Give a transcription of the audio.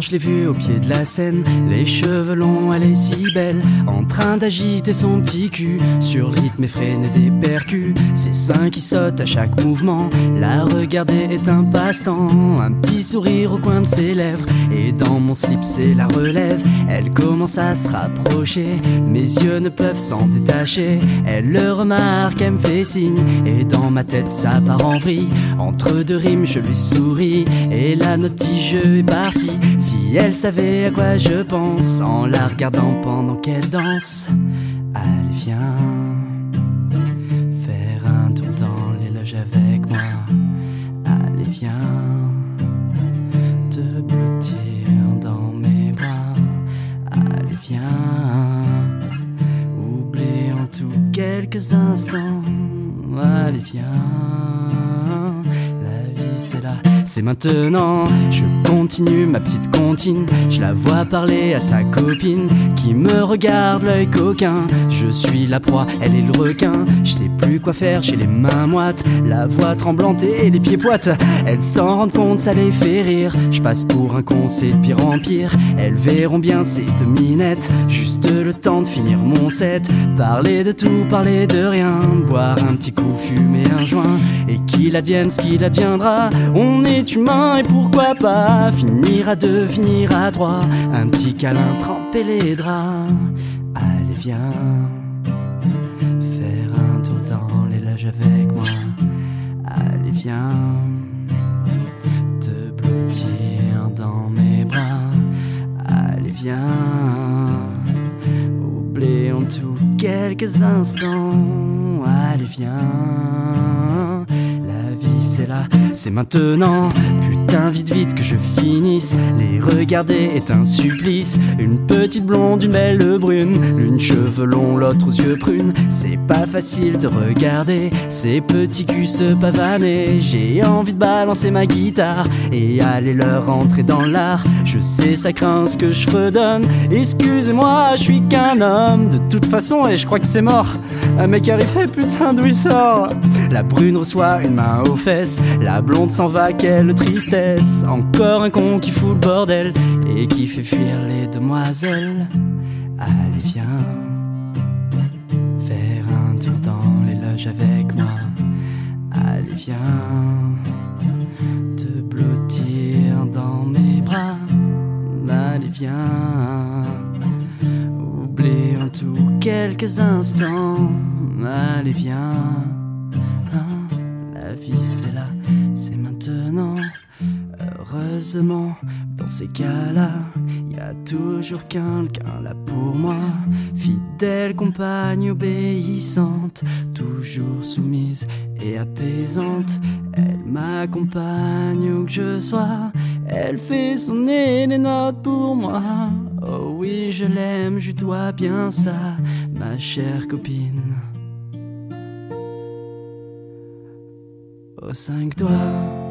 je l'ai vue au pied de la scène, les cheveux longs, elle est si belle, en train d'agiter son petit cul sur rythme effréné des percus. Ses seins qui sautent à chaque mouvement, la regarder est un passe-temps. Un petit sourire au coin de ses lèvres, et dans mon slip, c'est la relève. Elle commence à se rapprocher, mes yeux ne peuvent s'en détacher. Elle le remarque, elle me fait signe, et dans ma tête, ça part en vrille. Entre deux rimes, je lui souris, et là, notre petit jeu est parti. Si elle savait à quoi je pense en la regardant pendant qu'elle danse, allez, viens faire un tour dans les loges avec moi. Allez, viens te blottir dans mes bras. Allez, viens oublions tout quelques instants. Allez, viens c'est là, c'est maintenant. Je continue ma petite comptine. Je la vois parler à sa copine qui me regarde l'œil coquin. Je suis la proie, elle est le requin. Je sais plus quoi faire, j'ai les mains moites, la voix tremblante et les pieds poites. Elles s'en rendent compte, ça les fait rire. Je passe pour un con, c'est de pire en pire. Elles verront bien ces deux. Juste le temps de finir mon set. Parler de tout, parler de rien. Boire un petit coup, fumer un joint. Et qu'il advienne ce qu'il adviendra. On est humain et pourquoi pas finir à deux, finir à trois. Un petit câlin, tremper les draps. Allez, viens faire un tour dans les loges avec moi. Allez, viens te blottir dans mes bras. Allez, viens oublions tout quelques instants. Allez, viens c'est maintenant. Putain, vite, vite que je finisse. Les regarder est un supplice. Une petite blonde, une belle brune. L'une cheveux longs, l'autre aux yeux prunes. C'est pas facile de regarder ces petits culs se pavaner. J'ai envie de balancer ma guitare et aller leur rentrer dans l'art. Je sais, ça craint ce que je redonne. Excusez-moi, je suis qu'un homme. De toute façon, et je crois que c'est mort. Un mec arrive, eh, putain, d'où il sort La brune reçoit une main aux fesses. La blonde s'en va, quelle tristesse. Encore un con qui fout le bordel et qui fait fuir les demoiselles. Allez, viens faire un tour dans les loges avec moi. Allez, viens te blottir dans mes bras. Allez, viens quelques instants. Allez, viens. Hein, la vie, c'est là, c'est maintenant. Heureusement, dans ces cas-là, y a toujours quelqu'un là pour moi. Fidèle compagne obéissante, toujours soumise et apaisante. Elle m'accompagne où que je sois, elle fait sonner les notes pour moi. Oh oui, je l'aime, je dois bien ça, ma chère copine. Aux cinq doigts.